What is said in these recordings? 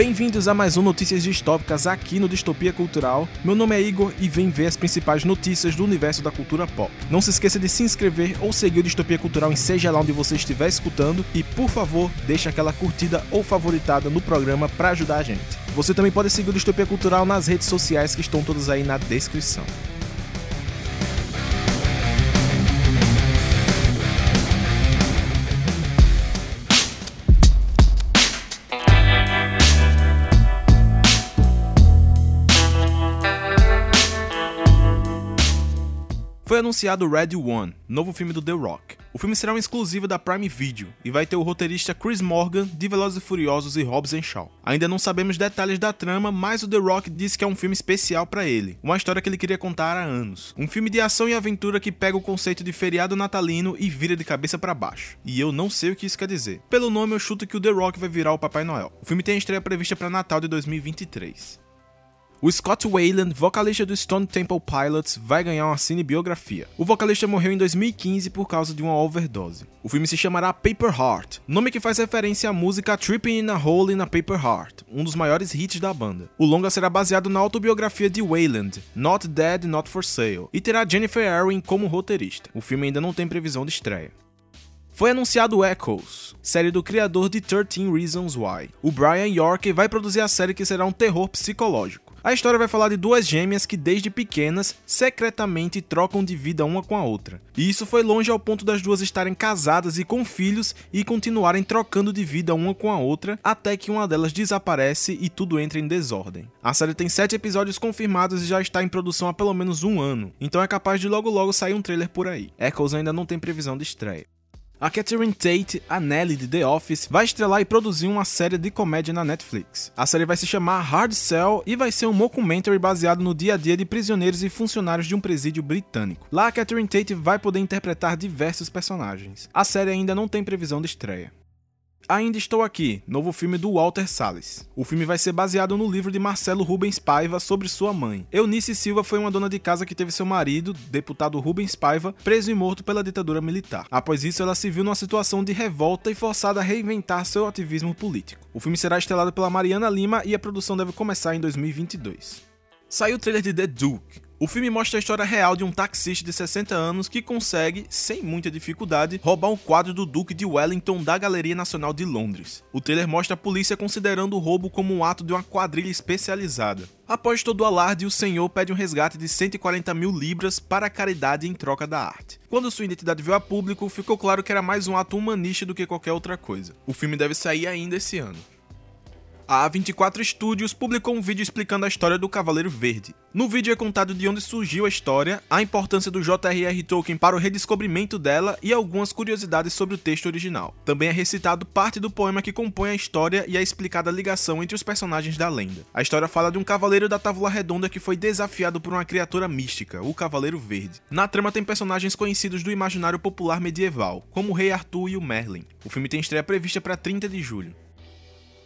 Bem-vindos a mais um Notícias Distópicas aqui no Distopia Cultural. Meu nome é Igor e vem ver as principais notícias do universo da cultura pop. Não se esqueça de se inscrever ou seguir o Distopia Cultural em seja lá onde você estiver escutando e, por favor, deixe aquela curtida ou favoritada no programa para ajudar a gente. Você também pode seguir o Distopia Cultural nas redes sociais que estão todas aí na descrição. Anunciado Red One, novo filme do The Rock. O filme será um exclusivo da Prime Video e vai ter o roteirista Chris Morgan de Velozes e Furiosos e Hobbs Shaw. Ainda não sabemos detalhes da trama, mas o The Rock disse que é um filme especial para ele, uma história que ele queria contar há anos. Um filme de ação e aventura que pega o conceito de feriado natalino e vira de cabeça para baixo. E eu não sei o que isso quer dizer. Pelo nome eu chuto que o The Rock vai virar o Papai Noel. O filme tem a estreia prevista para Natal de 2023. O Scott Wayland, vocalista do Stone Temple Pilots, vai ganhar uma cinebiografia. O vocalista morreu em 2015 por causa de uma overdose. O filme se chamará Paper Heart, nome que faz referência à música Tripping in a Hole in a Paper Heart, um dos maiores hits da banda. O longa será baseado na autobiografia de Wayland, Not Dead, Not For Sale, e terá Jennifer Erwin como roteirista. O filme ainda não tem previsão de estreia. Foi anunciado Echoes, série do criador de 13 Reasons Why. O Brian York vai produzir a série que será um terror psicológico. A história vai falar de duas gêmeas que desde pequenas secretamente trocam de vida uma com a outra. E isso foi longe ao ponto das duas estarem casadas e com filhos e continuarem trocando de vida uma com a outra até que uma delas desaparece e tudo entra em desordem. A série tem sete episódios confirmados e já está em produção há pelo menos um ano, então é capaz de logo logo sair um trailer por aí. Echoes ainda não tem previsão de estreia. A Catherine Tate, a Nelly de The Office, vai estrelar e produzir uma série de comédia na Netflix. A série vai se chamar Hard Cell e vai ser um mockumentary baseado no dia a dia de prisioneiros e funcionários de um presídio britânico. Lá, a Catherine Tate vai poder interpretar diversos personagens. A série ainda não tem previsão de estreia. Ainda Estou Aqui, novo filme do Walter Salles. O filme vai ser baseado no livro de Marcelo Rubens Paiva sobre sua mãe. Eunice Silva foi uma dona de casa que teve seu marido, deputado Rubens Paiva, preso e morto pela ditadura militar. Após isso, ela se viu numa situação de revolta e forçada a reinventar seu ativismo político. O filme será estrelado pela Mariana Lima e a produção deve começar em 2022. Saiu o trailer de The Duke, o filme mostra a história real de um taxista de 60 anos que consegue, sem muita dificuldade, roubar um quadro do Duque de Wellington da Galeria Nacional de Londres. O trailer mostra a polícia considerando o roubo como um ato de uma quadrilha especializada. Após todo o alarde, o senhor pede um resgate de 140 mil libras para a caridade em troca da arte. Quando sua identidade veio a público, ficou claro que era mais um ato humanista do que qualquer outra coisa. O filme deve sair ainda esse ano a A24 Studios publicou um vídeo explicando a história do Cavaleiro Verde. No vídeo é contado de onde surgiu a história, a importância do J.R.R. Tolkien para o redescobrimento dela e algumas curiosidades sobre o texto original. Também é recitado parte do poema que compõe a história e é explicada a ligação entre os personagens da lenda. A história fala de um cavaleiro da Távola Redonda que foi desafiado por uma criatura mística, o Cavaleiro Verde. Na trama tem personagens conhecidos do imaginário popular medieval, como o Rei Arthur e o Merlin. O filme tem estreia prevista para 30 de julho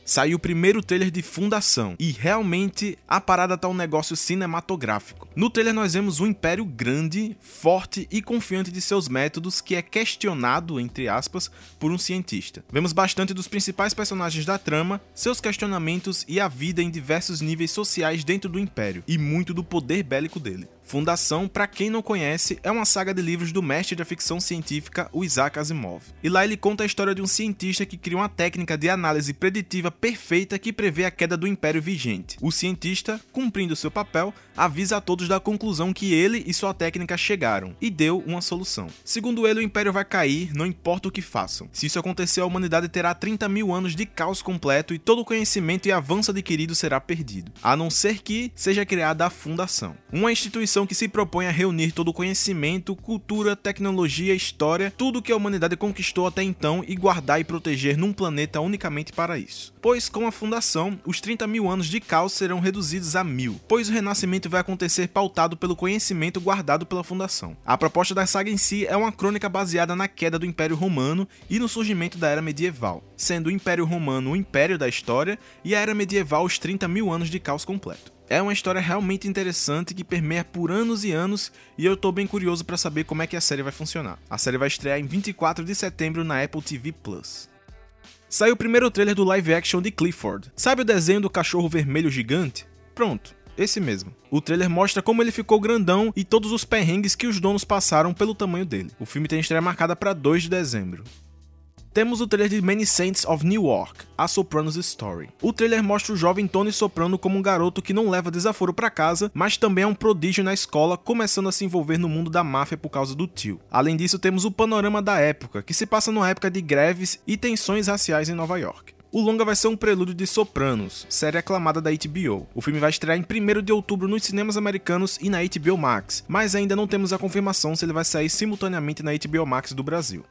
saiu o primeiro trailer de Fundação. E realmente a parada tá um negócio cinematográfico. No trailer nós vemos um império grande, forte e confiante de seus métodos que é questionado, entre aspas, por um cientista. Vemos bastante dos principais personagens da trama, seus questionamentos e a vida em diversos níveis sociais dentro do império, e muito do poder bélico dele. Fundação, para quem não conhece, é uma saga de livros do mestre da ficção científica, o Isaac Asimov. E lá ele conta a história de um cientista que cria uma técnica de análise preditiva perfeita que prevê a queda do império vigente. O cientista, cumprindo seu papel, avisa a todos da conclusão que ele e sua técnica chegaram e deu uma solução. Segundo ele, o império vai cair, não importa o que façam. Se isso acontecer, a humanidade terá 30 mil anos de caos completo e todo o conhecimento e avanço adquirido será perdido, a não ser que seja criada a Fundação, uma instituição que se propõe a reunir todo o conhecimento, cultura, tecnologia, história, tudo que a humanidade conquistou até então e guardar e proteger num planeta unicamente para isso. Pois com a fundação, os 30 mil anos de caos serão reduzidos a mil, pois o renascimento vai acontecer pautado pelo conhecimento guardado pela fundação. A proposta da saga em si é uma crônica baseada na queda do Império Romano e no surgimento da Era Medieval, sendo o Império Romano o império da história e a Era Medieval os 30 mil anos de caos completo. É uma história realmente interessante que permeia por anos e anos e eu tô bem curioso para saber como é que a série vai funcionar. A série vai estrear em 24 de setembro na Apple TV Plus. Saiu o primeiro trailer do live action de Clifford. Sabe o desenho do cachorro vermelho gigante? Pronto, esse mesmo. O trailer mostra como ele ficou grandão e todos os perrengues que os donos passaram pelo tamanho dele. O filme tem estreia marcada para 2 de dezembro. Temos o trailer de Many Saints of Newark, A Sopranos Story. O trailer mostra o jovem Tony Soprano como um garoto que não leva desaforo para casa, mas também é um prodígio na escola, começando a se envolver no mundo da máfia por causa do tio. Além disso, temos o panorama da época, que se passa numa época de greves e tensões raciais em Nova York. O longa vai ser um prelúdio de Sopranos, série aclamada da HBO. O filme vai estrear em 1 de outubro nos cinemas americanos e na HBO Max, mas ainda não temos a confirmação se ele vai sair simultaneamente na HBO Max do Brasil.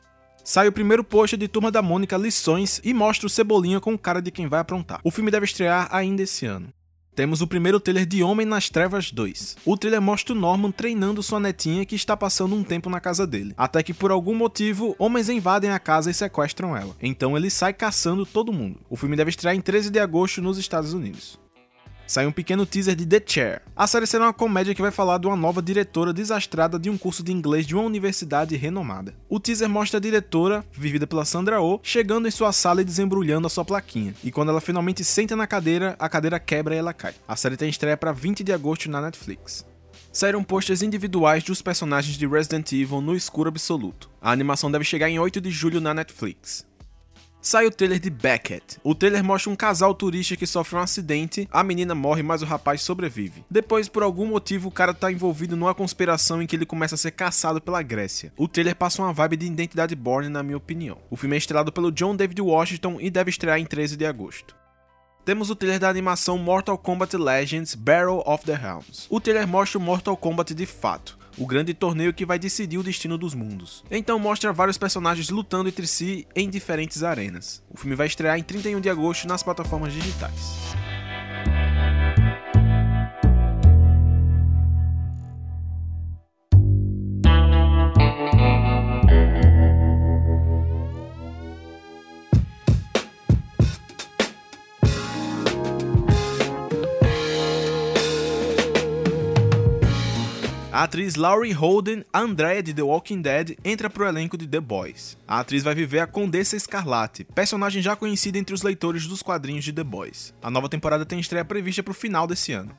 Sai o primeiro post de Turma da Mônica Lições e mostra o Cebolinha com cara de quem vai aprontar. O filme deve estrear ainda esse ano. Temos o primeiro trailer de Homem nas Trevas 2. O trailer mostra o Norman treinando sua netinha que está passando um tempo na casa dele, até que por algum motivo homens invadem a casa e sequestram ela. Então ele sai caçando todo mundo. O filme deve estrear em 13 de agosto nos Estados Unidos sai um pequeno teaser de The Chair. A série será uma comédia que vai falar de uma nova diretora desastrada de um curso de inglês de uma universidade renomada. O teaser mostra a diretora, vivida pela Sandra Oh, chegando em sua sala e desembrulhando a sua plaquinha. E quando ela finalmente senta na cadeira, a cadeira quebra e ela cai. A série tem estreia para 20 de agosto na Netflix saíram posters individuais dos personagens de Resident Evil no escuro absoluto. A animação deve chegar em 8 de julho na Netflix sai o trailer de Beckett. O trailer mostra um casal turista que sofre um acidente, a menina morre, mas o rapaz sobrevive. Depois, por algum motivo, o cara tá envolvido numa conspiração em que ele começa a ser caçado pela Grécia. O trailer passa uma vibe de Identidade Born, na minha opinião. O filme é estrelado pelo John David Washington e deve estrear em 13 de agosto. Temos o trailer da animação Mortal Kombat Legends Battle of the Realms. O trailer mostra o Mortal Kombat de fato, o grande torneio que vai decidir o destino dos mundos. Então mostra vários personagens lutando entre si em diferentes arenas. O filme vai estrear em 31 de agosto nas plataformas digitais. A atriz Laurie Holden, Andrea de The Walking Dead, entra pro elenco de The Boys. A atriz vai viver a Condessa Escarlate, personagem já conhecida entre os leitores dos quadrinhos de The Boys. A nova temporada tem estreia prevista pro final desse ano.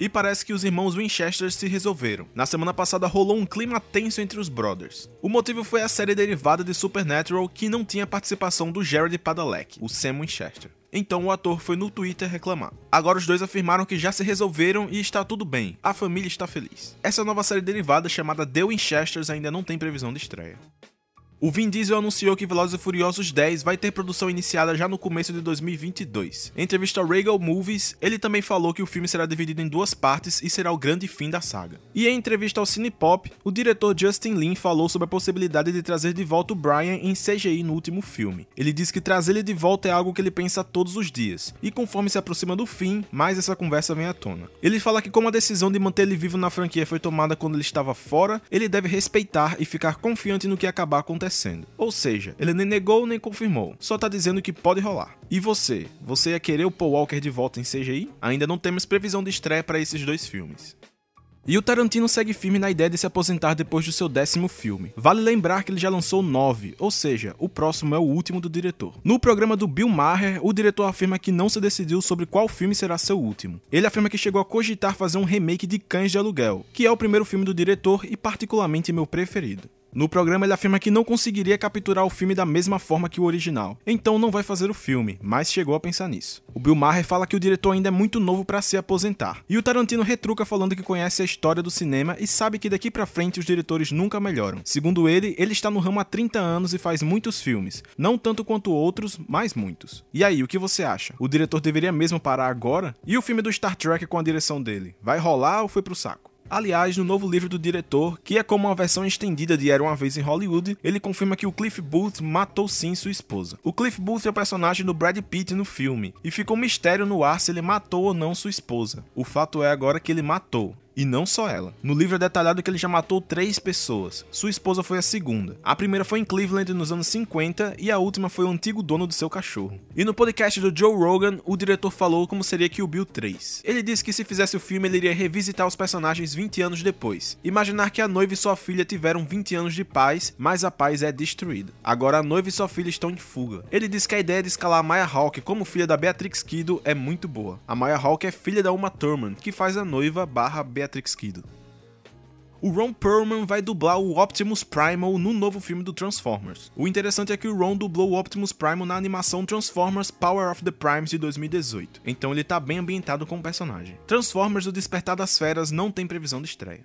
E parece que os irmãos Winchester se resolveram. Na semana passada rolou um clima tenso entre os brothers. O motivo foi a série derivada de Supernatural que não tinha participação do Jared Padalecki, o Sam Winchester. Então o ator foi no Twitter reclamar. Agora os dois afirmaram que já se resolveram e está tudo bem, a família está feliz. Essa nova série derivada chamada The Winchesters ainda não tem previsão de estreia. O Vin Diesel anunciou que Velozes e Furiosos 10 vai ter produção iniciada já no começo de 2022. Em entrevista ao Regal Movies, ele também falou que o filme será dividido em duas partes e será o grande fim da saga. E em entrevista ao Cinepop, o diretor Justin Lin falou sobre a possibilidade de trazer de volta o Brian em CGI no último filme. Ele disse que trazer ele de volta é algo que ele pensa todos os dias, e conforme se aproxima do fim, mais essa conversa vem à tona. Ele fala que como a decisão de manter ele vivo na franquia foi tomada quando ele estava fora, ele deve respeitar e ficar confiante no que acabar acontecendo acontecendo. Ou seja, ele nem negou nem confirmou, só tá dizendo que pode rolar. E você? Você ia querer o Paul Walker de volta em CGI? Ainda não temos previsão de estreia para esses dois filmes. E o Tarantino segue firme na ideia de se aposentar depois do seu décimo filme. Vale lembrar que ele já lançou nove, ou seja, o próximo é o último do diretor. No programa do Bill Maher, o diretor afirma que não se decidiu sobre qual filme será seu último. Ele afirma que chegou a cogitar fazer um remake de Cães de Aluguel, que é o primeiro filme do diretor e particularmente meu preferido. No programa, ele afirma que não conseguiria capturar o filme da mesma forma que o original, então não vai fazer o filme, mas chegou a pensar nisso. O Bill Maher fala que o diretor ainda é muito novo para se aposentar, e o Tarantino retruca falando que conhece a história do cinema e sabe que daqui para frente os diretores nunca melhoram. Segundo ele, ele está no ramo há 30 anos e faz muitos filmes, não tanto quanto outros, mas muitos. E aí, o que você acha? O diretor deveria mesmo parar agora? E o filme do Star Trek com a direção dele? Vai rolar ou foi pro saco? Aliás, no novo livro do diretor, que é como uma versão estendida de Era uma Vez em Hollywood, ele confirma que o Cliff Booth matou sim sua esposa. O Cliff Booth é o personagem do Brad Pitt no filme, e ficou um mistério no ar se ele matou ou não sua esposa. O fato é agora que ele matou. E não só ela. No livro é detalhado que ele já matou três pessoas. Sua esposa foi a segunda. A primeira foi em Cleveland nos anos 50 e a última foi o antigo dono do seu cachorro. E no podcast do Joe Rogan, o diretor falou como seria Kill Bill 3. Ele disse que se fizesse o filme ele iria revisitar os personagens 20 anos depois. Imaginar que a noiva e sua filha tiveram 20 anos de paz, mas a paz é destruída. Agora a noiva e sua filha estão em fuga. Ele diz que a ideia de escalar Maya Hawke como filha da Beatrix Kiddo é muito boa. A Maya Hawke é filha da Uma Thurman, que faz a noiva barra Beatrix O Ron Perlman vai dublar o Optimus Primal no novo filme do Transformers. O interessante é que o Ron dublou o Optimus Primal na animação Transformers Power of the Primes de 2018, então ele tá bem ambientado com o personagem. Transformers O Despertar das Feras não tem previsão de estreia.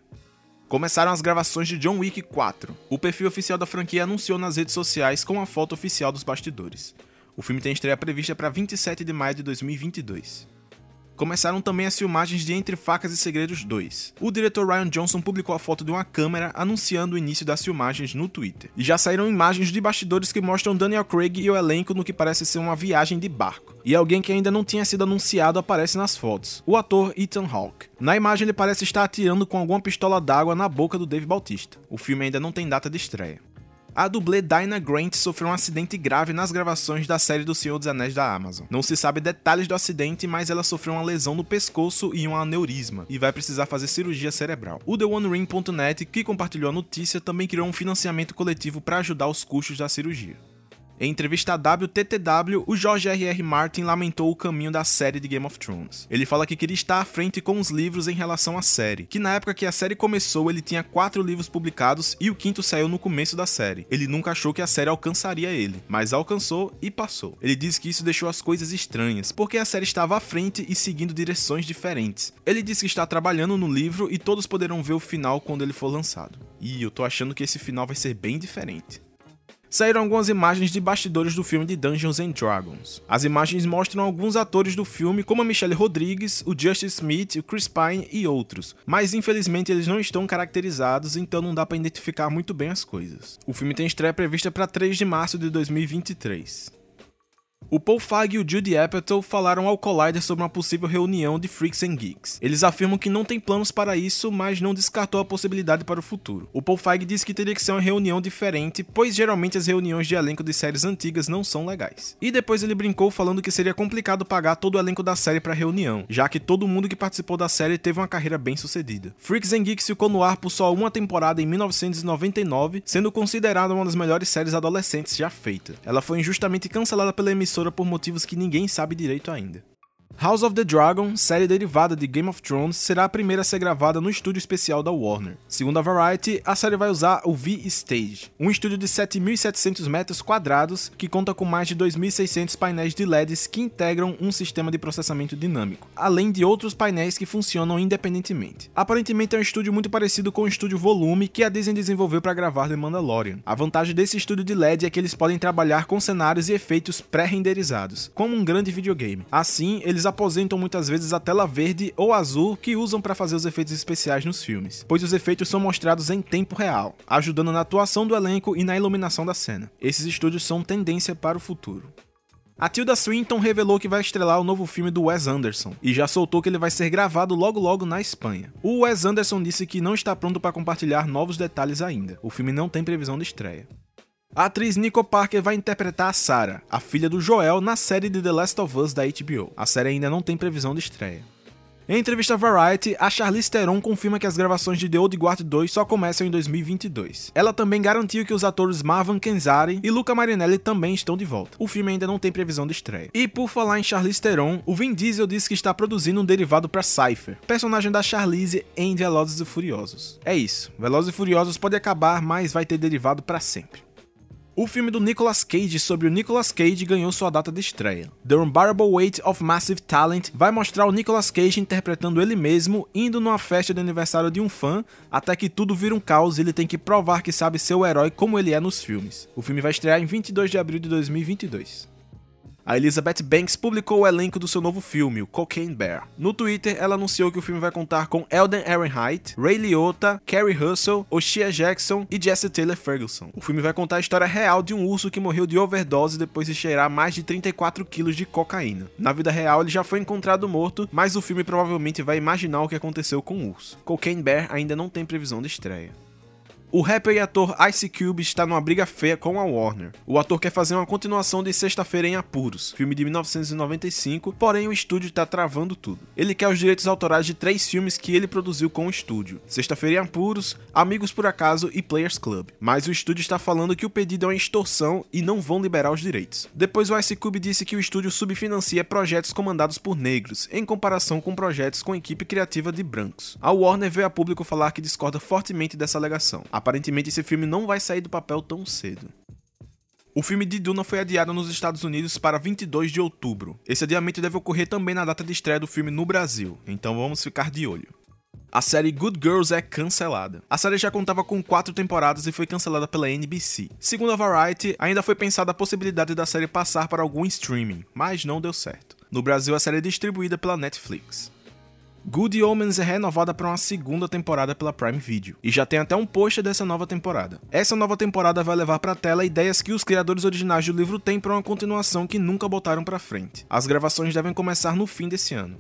Começaram as gravações de John Wick 4. O perfil oficial da franquia anunciou nas redes sociais com a foto oficial dos bastidores. O filme tem estreia prevista para 27 de maio de 2022 começaram também as filmagens de Entre Facas e Segredos 2. O diretor Ryan Johnson publicou a foto de uma câmera anunciando o início das filmagens no Twitter. E já saíram imagens de bastidores que mostram Daniel Craig e o elenco no que parece ser uma viagem de barco. E alguém que ainda não tinha sido anunciado aparece nas fotos, o ator Ethan Hawke. Na imagem ele parece estar atirando com alguma pistola d'água na boca do Dave Bautista. O filme ainda não tem data de estreia. A dublê Dinah Grant sofreu um acidente grave nas gravações da série do Senhor dos Anéis da Amazon. Não se sabe detalhes do acidente, mas ela sofreu uma lesão no pescoço e um aneurisma, e vai precisar fazer cirurgia cerebral. O TheOneRing.net, que compartilhou a notícia, também criou um financiamento coletivo para ajudar os custos da cirurgia. Em entrevista à WTTW, o George R.R. Martin lamentou o caminho da série de Game of Thrones. Ele fala que queria estar à frente com os livros em relação à série, que na época que a série começou ele tinha quatro livros publicados e o quinto saiu no começo da série. Ele nunca achou que a série alcançaria ele, mas alcançou e passou. Ele diz que isso deixou as coisas estranhas, porque a série estava à frente e seguindo direções diferentes. Ele disse que está trabalhando no livro e todos poderão ver o final quando ele for lançado. E eu tô achando que esse final vai ser bem diferente saíram algumas imagens de bastidores do filme de Dungeons and Dragons. As imagens mostram alguns atores do filme, como a Michelle Rodrigues, o Justice Smith, o Chris Pine e outros, mas infelizmente eles não estão caracterizados, então não dá para identificar muito bem as coisas. O filme tem estreia prevista para 3 de março de 2023. O Paul Feig e o Judy Apatow falaram ao Collider sobre uma possível reunião de Freaks and Geeks. Eles afirmam que não tem planos para isso, mas não descartou a possibilidade para o futuro. O Paul Feig disse que teria que ser uma reunião diferente, pois geralmente as reuniões de elenco de séries antigas não são legais. E depois ele brincou falando que seria complicado pagar todo o elenco da série para a reunião, já que todo mundo que participou da série teve uma carreira bem sucedida. Freaks and Geeks ficou no ar por só uma temporada em 1999, sendo considerada uma das melhores séries adolescentes já feita. Ela foi injustamente cancelada pela emissora emissora por motivos que ninguém sabe direito ainda. House of the Dragon, série derivada de Game of Thrones, será a primeira a ser gravada no estúdio especial da Warner. Segundo a Variety, a série vai usar o V-Stage, um estúdio de 7.700 metros quadrados que conta com mais de 2.600 painéis de LEDs que integram um sistema de processamento dinâmico, além de outros painéis que funcionam independentemente. Aparentemente é um estúdio muito parecido com o estúdio Volume que a Disney desenvolveu para gravar The Mandalorian. A vantagem desse estúdio de LED é que eles podem trabalhar com cenários e efeitos pré-renderizados, como um grande videogame. Assim, eles aposentam muitas vezes a tela verde ou azul que usam para fazer os efeitos especiais nos filmes, pois os efeitos são mostrados em tempo real, ajudando na atuação do elenco e na iluminação da cena. Esses estúdios são tendência para o futuro. A Tilda Swinton revelou que vai estrelar o novo filme do Wes Anderson e já soltou que ele vai ser gravado logo logo na Espanha. O Wes Anderson disse que não está pronto para compartilhar novos detalhes ainda. O filme não tem previsão de estreia. A atriz Nico Parker vai interpretar a Sarah, a filha do Joel, na série de The Last of Us da HBO. A série ainda não tem previsão de estreia. Em entrevista à Variety, a Charlize Theron confirma que as gravações de The Old Guard 2 só começam em 2022. Ela também garantiu que os atores Marvan Kenzari e Luca Marinelli também estão de volta. O filme ainda não tem previsão de estreia. E por falar em Charlize Theron, o Vin Diesel disse que está produzindo um derivado para Cypher, personagem da Charlize em Velozes e Furiosos. É isso, Velozes e Furiosos pode acabar, mas vai ter derivado para sempre. O filme do Nicolas Cage sobre o Nicolas Cage ganhou sua data de estreia. The Unbearable Weight of Massive Talent vai mostrar o Nicolas Cage interpretando ele mesmo, indo numa festa de aniversário de um fã, até que tudo vira um caos e ele tem que provar que sabe ser o herói como ele é nos filmes. O filme vai estrear em 22 de abril de 2022. A Elizabeth Banks publicou o elenco do seu novo filme, o Cocaine Bear. No Twitter, ela anunciou que o filme vai contar com Elden Ehrenreich, Ray Liotta, Carrie Russell, Oshia Jackson e Jesse Taylor Ferguson. O filme vai contar a história real de um urso que morreu de overdose depois de cheirar mais de 34 quilos de cocaína. Na vida real, ele já foi encontrado morto, mas o filme provavelmente vai imaginar o que aconteceu com o urso. Cocaine Bear ainda não tem previsão de estreia. O rapper e ator Ice Cube está numa briga feia com a Warner. O ator quer fazer uma continuação de Sexta-feira em Apuros, filme de 1995, porém o estúdio está travando tudo. Ele quer os direitos autorais de três filmes que ele produziu com o estúdio: Sexta-feira em Apuros, Amigos por Acaso e Players Club. Mas o estúdio está falando que o pedido é uma extorsão e não vão liberar os direitos. Depois o Ice Cube disse que o estúdio subfinancia projetos comandados por negros, em comparação com projetos com equipe criativa de brancos. A Warner veio a público falar que discorda fortemente dessa alegação. Aparentemente esse filme não vai sair do papel tão cedo. O filme de Duna foi adiado nos Estados Unidos para 22 de outubro. Esse adiamento deve ocorrer também na data de estreia do filme no Brasil, então vamos ficar de olho. A série Good Girls é cancelada. A série já contava com quatro temporadas e foi cancelada pela NBC. Segundo a Variety, ainda foi pensada a possibilidade da série passar para algum streaming, mas não deu certo. No Brasil, a série é distribuída pela Netflix. Good Omens é renovada para uma segunda temporada pela Prime Video, e já tem até um post dessa nova temporada. Essa nova temporada vai levar para tela ideias que os criadores originais do livro têm para uma continuação que nunca botaram para frente. As gravações devem começar no fim desse ano.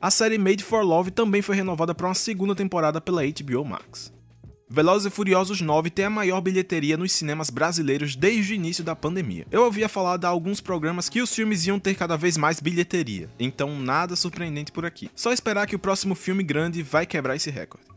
A série Made for Love também foi renovada para uma segunda temporada pela HBO Max. Velozes e Furiosos 9 tem a maior bilheteria nos cinemas brasileiros desde o início da pandemia. Eu ouvia falar de alguns programas que os filmes iam ter cada vez mais bilheteria, então nada surpreendente por aqui. Só esperar que o próximo filme grande vai quebrar esse recorde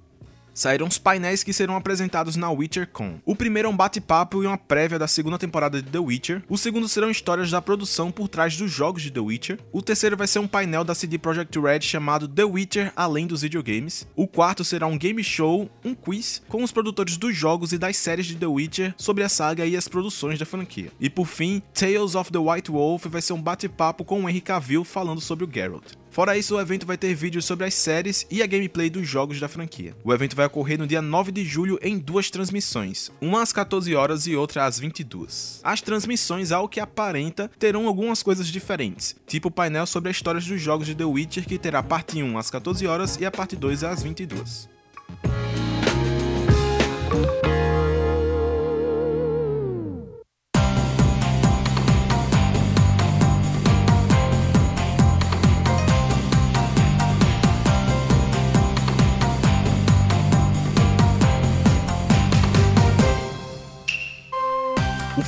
saíram os painéis que serão apresentados na WitcherCon. O primeiro é um bate-papo e uma prévia da segunda temporada de The Witcher. O segundo serão histórias da produção por trás dos jogos de The Witcher. O terceiro vai ser um painel da CD Projekt Red chamado The Witcher Além dos Videogames. O quarto será um game show, um quiz, com os produtores dos jogos e das séries de The Witcher sobre a saga e as produções da franquia. E por fim, Tales of the White Wolf vai ser um bate-papo com o Henry Cavill falando sobre o Geralt. Fora isso, o evento vai ter vídeos sobre as séries e a gameplay dos jogos da franquia. O evento vai ocorrer no dia 9 de julho em duas transmissões, uma às 14 horas e outra às 22. As transmissões, ao que aparenta, terão algumas coisas diferentes, tipo o painel sobre as histórias dos jogos de The Witcher que terá parte 1 às 14 horas e a parte 2 às 22.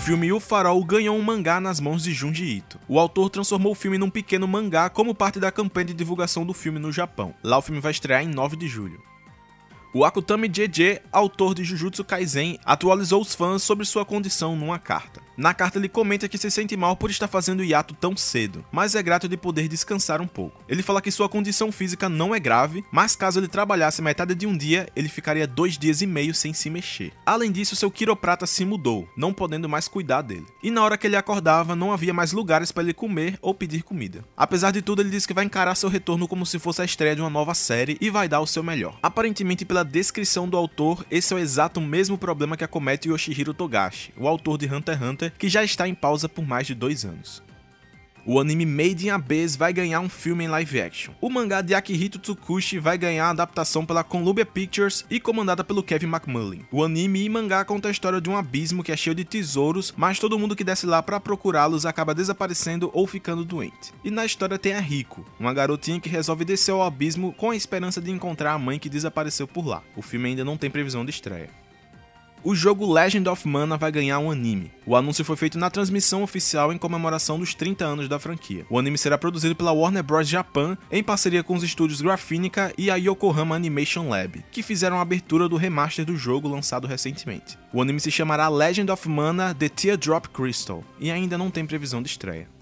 Filme O Farol ganhou um mangá nas mãos de Junji Ito. O autor transformou o filme num pequeno mangá como parte da campanha de divulgação do filme no Japão. Lá o filme vai estrear em 9 de julho. O Akutami JJ, autor de Jujutsu Kaisen, atualizou os fãs sobre sua condição numa carta. Na carta ele comenta que se sente mal por estar fazendo hiato tão cedo, mas é grato de poder descansar um pouco. Ele fala que sua condição física não é grave, mas caso ele trabalhasse metade de um dia, ele ficaria dois dias e meio sem se mexer. Além disso, seu quiroprata se mudou, não podendo mais cuidar dele. E na hora que ele acordava, não havia mais lugares para ele comer ou pedir comida. Apesar de tudo, ele diz que vai encarar seu retorno como se fosse a estreia de uma nova série e vai dar o seu melhor. Aparentemente, pela descrição do autor, esse é o exato mesmo problema que acomete Yoshihiro Togashi, o autor de Hunter x Hunter que já está em pausa por mais de dois anos. O anime Made in Abyss vai ganhar um filme em live action. O mangá de Akihito Tsukushi vai ganhar a adaptação pela Columbia Pictures e comandada pelo Kevin McMullen. O anime e mangá conta a história de um abismo que é cheio de tesouros, mas todo mundo que desce lá para procurá-los acaba desaparecendo ou ficando doente. E na história tem a Rico, uma garotinha que resolve descer ao abismo com a esperança de encontrar a mãe que desapareceu por lá. O filme ainda não tem previsão de estreia o jogo Legend of Mana vai ganhar um anime. O anúncio foi feito na transmissão oficial em comemoração dos 30 anos da franquia. O anime será produzido pela Warner Bros. Japan em parceria com os estúdios Graphinica e a Yokohama Animation Lab, que fizeram a abertura do remaster do jogo lançado recentemente. O anime se chamará Legend of Mana The Teardrop Crystal e ainda não tem previsão de estreia.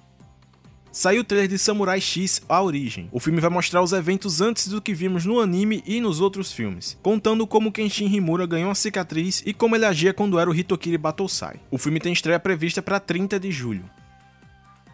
Saiu o trailer de Samurai X A Origem. O filme vai mostrar os eventos antes do que vimos no anime e nos outros filmes, contando como Kenshin Himura ganhou uma cicatriz e como ele agia quando era o Hitokiri Batosai. O filme tem estreia prevista para 30 de julho.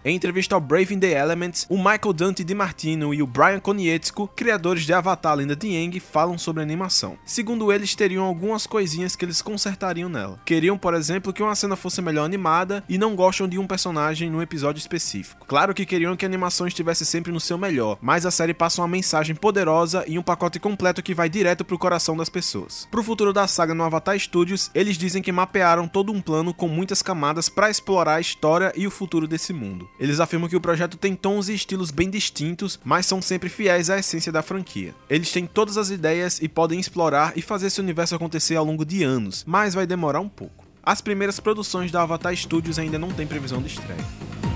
Em entrevista ao Brave in the Elements, o Michael Dante DiMartino e o Brian Konietzko, criadores de Avatar Lenda de Aang, falam sobre a animação. Segundo eles, teriam algumas coisinhas que eles consertariam nela. Queriam, por exemplo, que uma cena fosse melhor animada e não gostam de um personagem num episódio específico. Claro que queriam que a animação estivesse sempre no seu melhor, mas a série passa uma mensagem poderosa e um pacote completo que vai direto pro coração das pessoas. Pro futuro da saga no Avatar Studios, eles dizem que mapearam todo um plano com muitas camadas para explorar a história e o futuro desse mundo. Eles afirmam que o projeto tem tons e estilos bem distintos, mas são sempre fiéis à essência da franquia. Eles têm todas as ideias e podem explorar e fazer esse universo acontecer ao longo de anos, mas vai demorar um pouco. As primeiras produções da Avatar Studios ainda não têm previsão de estreia.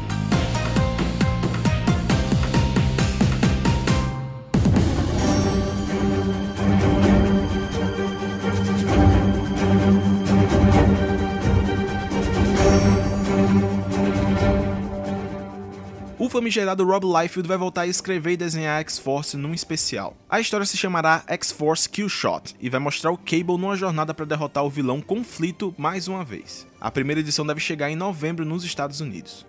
Famigerado Rob Liefeld vai voltar a escrever e desenhar X-Force num especial. A história se chamará X-Force Kill Shot e vai mostrar o Cable numa jornada para derrotar o vilão Conflito mais uma vez. A primeira edição deve chegar em novembro nos Estados Unidos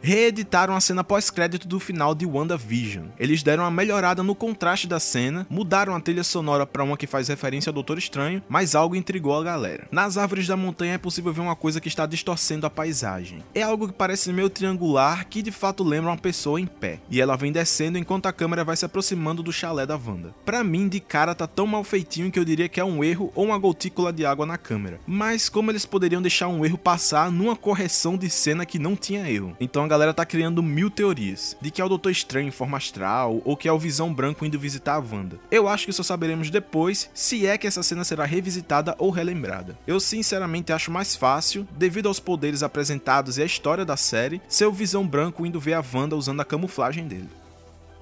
reeditaram a cena pós-crédito do final de WandaVision. Eles deram uma melhorada no contraste da cena, mudaram a trilha sonora para uma que faz referência ao Doutor Estranho, mas algo intrigou a galera. Nas árvores da montanha é possível ver uma coisa que está distorcendo a paisagem. É algo que parece meio triangular, que de fato lembra uma pessoa em pé, e ela vem descendo enquanto a câmera vai se aproximando do chalé da Wanda. Para mim, de cara tá tão mal feitinho que eu diria que é um erro ou uma gotícula de água na câmera. Mas como eles poderiam deixar um erro passar numa correção de cena que não tinha erro? Então a galera tá criando mil teorias, de que é o Doutor Estranho em forma astral, ou que é o Visão Branco indo visitar a Wanda. Eu acho que só saberemos depois se é que essa cena será revisitada ou relembrada. Eu sinceramente acho mais fácil, devido aos poderes apresentados e à história da série, ser o Visão Branco indo ver a Wanda usando a camuflagem dele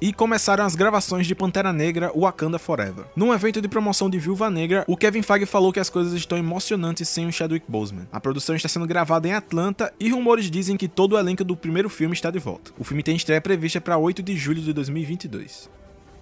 e começaram as gravações de Pantera Negra Wakanda Forever. Num evento de promoção de Viúva Negra, o Kevin Feige falou que as coisas estão emocionantes sem o Chadwick Boseman. A produção está sendo gravada em Atlanta e rumores dizem que todo o elenco do primeiro filme está de volta. O filme tem estreia prevista para 8 de julho de 2022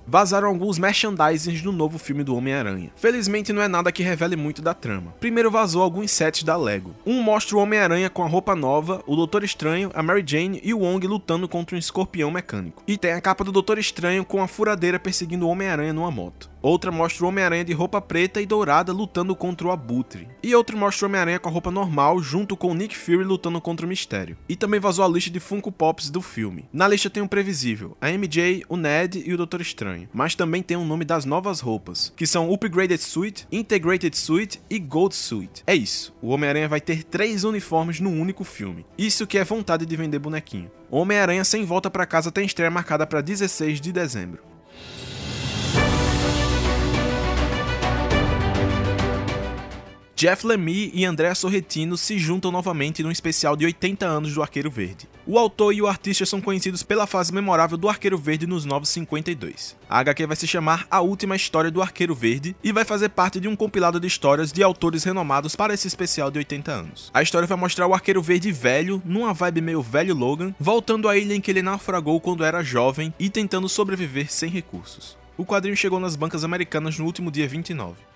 vazaram alguns merchandisings do novo filme do Homem-Aranha. Felizmente não é nada que revele muito da trama. Primeiro vazou alguns sets da Lego. Um mostra o Homem-Aranha com a roupa nova, o Doutor Estranho, a Mary Jane e o Wong lutando contra um escorpião mecânico. E tem a capa do Doutor Estranho com a furadeira perseguindo o Homem-Aranha numa moto. Outra mostra o Homem-Aranha de roupa preta e dourada lutando contra o Abutre. E outra mostra o Homem-Aranha com a roupa normal, junto com o Nick Fury lutando contra o Mistério. E também vazou a lista de Funko Pops do filme. Na lista tem o um previsível, a MJ, o Ned e o Doutor Estranho. Mas também tem o nome das novas roupas, que são Upgraded Suit, Integrated Suit e Gold Suit. É isso, o Homem-Aranha vai ter três uniformes no único filme. Isso que é vontade de vender bonequinho. Homem-Aranha sem volta para casa tem estreia marcada para 16 de dezembro. Jeff Lemire e Andrea Sorrentino se juntam novamente num especial de 80 anos do Arqueiro Verde. O autor e o artista são conhecidos pela fase memorável do Arqueiro Verde nos Novos 52. A HQ vai se chamar A Última História do Arqueiro Verde e vai fazer parte de um compilado de histórias de autores renomados para esse especial de 80 anos. A história vai mostrar o Arqueiro Verde velho, numa vibe meio velho Logan, voltando à ilha em que ele naufragou quando era jovem e tentando sobreviver sem recursos. O quadrinho chegou nas bancas americanas no último dia 29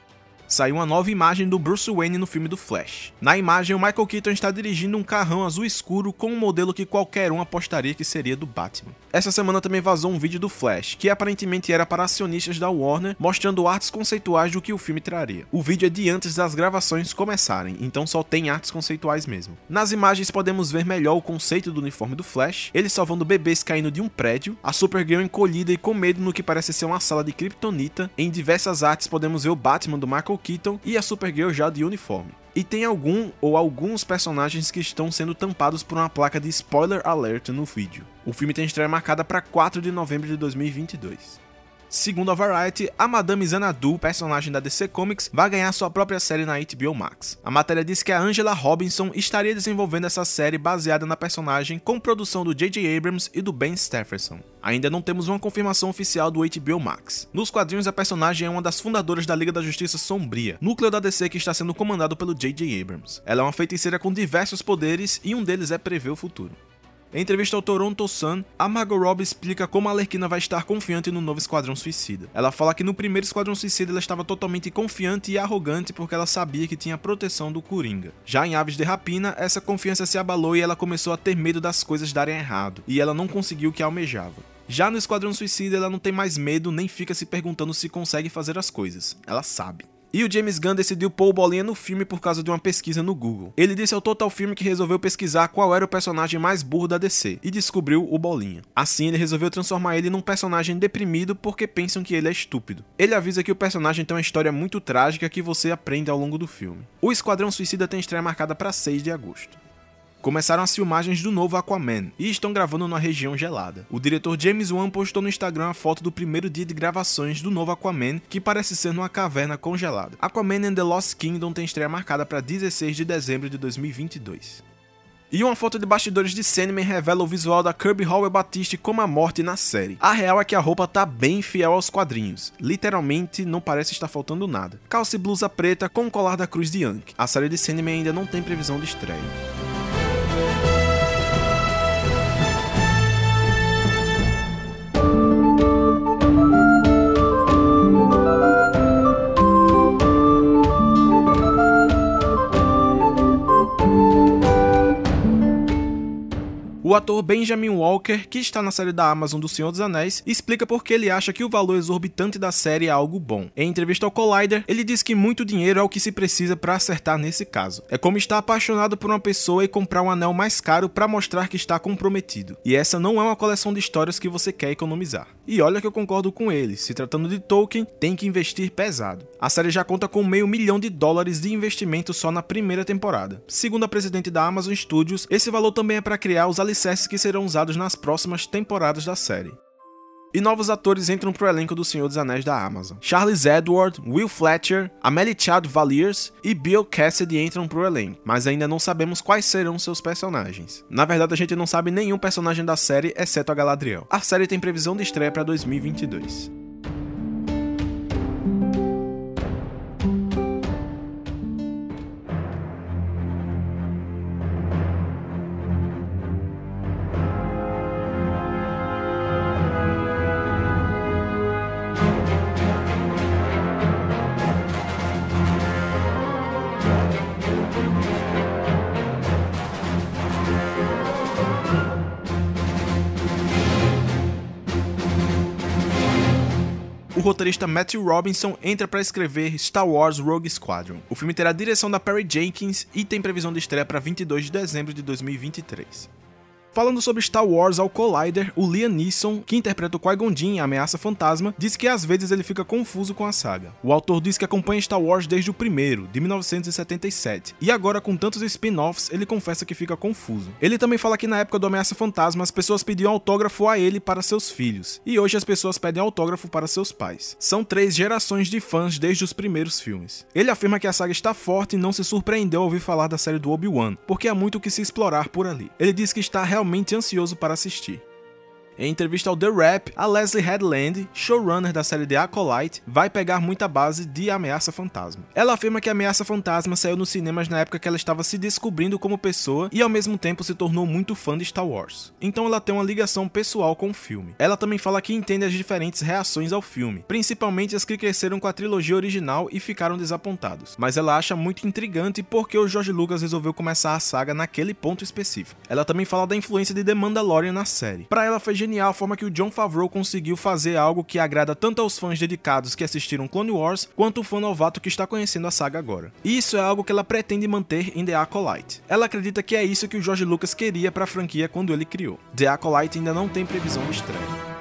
saiu uma nova imagem do Bruce Wayne no filme do Flash. Na imagem, o Michael Keaton está dirigindo um carrão azul escuro com um modelo que qualquer um apostaria que seria do Batman. Essa semana também vazou um vídeo do Flash, que aparentemente era para acionistas da Warner, mostrando artes conceituais do que o filme traria. O vídeo é de antes das gravações começarem, então só tem artes conceituais mesmo. Nas imagens podemos ver melhor o conceito do uniforme do Flash, ele salvando bebês caindo de um prédio, a Supergirl encolhida e com medo no que parece ser uma sala de kryptonita. Em diversas artes podemos ver o Batman do Michael Keaton e a Supergirl já de uniforme. E tem algum ou alguns personagens que estão sendo tampados por uma placa de spoiler alert no vídeo. O filme tem estreia marcada para 4 de novembro de 2022. Segundo a Variety, a Madame Xanadu, personagem da DC Comics, vai ganhar sua própria série na HBO Max. A matéria diz que a Angela Robinson estaria desenvolvendo essa série baseada na personagem com produção do J.J. Abrams e do Ben Stephenson. Ainda não temos uma confirmação oficial do HBO Max. Nos quadrinhos, a personagem é uma das fundadoras da Liga da Justiça Sombria, núcleo da DC que está sendo comandado pelo J.J. Abrams. Ela é uma feiticeira com diversos poderes e um deles é prever o futuro. Em entrevista ao Toronto Sun, a Margot Robbie explica como a Arlequina vai estar confiante no novo Esquadrão Suicida. Ela fala que no primeiro Esquadrão Suicida ela estava totalmente confiante e arrogante porque ela sabia que tinha a proteção do Coringa. Já em Aves de Rapina, essa confiança se abalou e ela começou a ter medo das coisas darem errado, e ela não conseguiu o que almejava. Já no Esquadrão Suicida, ela não tem mais medo nem fica se perguntando se consegue fazer as coisas. Ela sabe. E o James Gunn decidiu pôr o Bolinha no filme por causa de uma pesquisa no Google. Ele disse ao Total Filme que resolveu pesquisar qual era o personagem mais burro da DC e descobriu o Bolinha. Assim, ele resolveu transformar ele num personagem deprimido porque pensam que ele é estúpido. Ele avisa que o personagem tem uma história muito trágica que você aprende ao longo do filme. O Esquadrão Suicida tem estreia marcada para 6 de agosto começaram as filmagens do novo Aquaman e estão gravando numa região gelada. O diretor James Wan postou no Instagram a foto do primeiro dia de gravações do novo Aquaman, que parece ser numa caverna congelada. Aquaman and the Lost Kingdom tem estreia marcada para 16 de dezembro de 2022. E uma foto de bastidores de Sandman revela o visual da Kirby Howell Batiste como a morte na série. A real é que a roupa tá bem fiel aos quadrinhos. Literalmente, não parece estar faltando nada. Calça e blusa preta com o colar da cruz de Yankee. A série de Sandman ainda não tem previsão de estreia. Thank you. O ator Benjamin Walker, que está na série da Amazon do Senhor dos Anéis, explica por que ele acha que o valor exorbitante da série é algo bom. Em entrevista ao Collider, ele diz que muito dinheiro é o que se precisa para acertar nesse caso. É como estar apaixonado por uma pessoa e comprar um anel mais caro para mostrar que está comprometido. E essa não é uma coleção de histórias que você quer economizar. E olha que eu concordo com ele, se tratando de Tolkien, tem que investir pesado. A série já conta com meio milhão de dólares de investimento só na primeira temporada. Segundo a presidente da Amazon Studios, esse valor também é para criar os alicerces alicerces que serão usados nas próximas temporadas da série. E novos atores entram pro elenco do Senhor dos Anéis da Amazon. Charles Edward, Will Fletcher, Amelie Chad Valiers e Bill Cassidy entram pro elenco, mas ainda não sabemos quais serão seus personagens. Na verdade, a gente não sabe nenhum personagem da série, exceto a Galadriel. A série tem previsão de estreia para 2022. Roteirista Matthew Robinson entra para escrever Star Wars Rogue Squadron. O filme terá a direção da Perry Jenkins e tem previsão de estreia para 22 de dezembro de 2023. Falando sobre Star Wars ao Collider, o Liam Neeson, que interpreta o Qui-Gon Jinn em Ameaça Fantasma, diz que às vezes ele fica confuso com a saga. O autor diz que acompanha Star Wars desde o primeiro, de 1977, e agora com tantos spin-offs, ele confessa que fica confuso. Ele também fala que na época do Ameaça Fantasma as pessoas pediam autógrafo a ele para seus filhos, e hoje as pessoas pedem autógrafo para seus pais. São três gerações de fãs desde os primeiros filmes. Ele afirma que a saga está forte e não se surpreendeu ao ouvir falar da série do Obi-Wan, porque há muito o que se explorar por ali. Ele diz que está realmente ansioso para assistir. Em entrevista ao The Rap, a Leslie Headland, showrunner da série The Acolyte, vai pegar muita base de Ameaça Fantasma. Ela afirma que Ameaça Fantasma saiu nos cinemas na época que ela estava se descobrindo como pessoa e ao mesmo tempo se tornou muito fã de Star Wars. Então ela tem uma ligação pessoal com o filme. Ela também fala que entende as diferentes reações ao filme, principalmente as que cresceram com a trilogia original e ficaram desapontados. Mas ela acha muito intrigante porque o George Lucas resolveu começar a saga naquele ponto específico. Ela também fala da influência de The Mandalorian na série. Para ela foi genial a forma que o John Favreau conseguiu fazer algo que agrada tanto aos fãs dedicados que assistiram Clone Wars, quanto o fã novato que está conhecendo a saga agora. E isso é algo que ela pretende manter em The Acolyte. Ela acredita que é isso que o George Lucas queria para a franquia quando ele criou. The Acolyte ainda não tem previsão de estreia.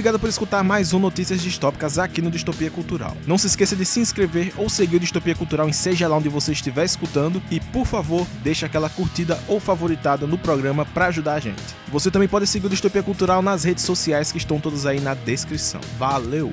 Obrigado por escutar mais um Notícias Distópicas aqui no Distopia Cultural. Não se esqueça de se inscrever ou seguir o Distopia Cultural em seja lá onde você estiver escutando e, por favor, deixe aquela curtida ou favoritada no programa para ajudar a gente. Você também pode seguir o Distopia Cultural nas redes sociais que estão todas aí na descrição. Valeu!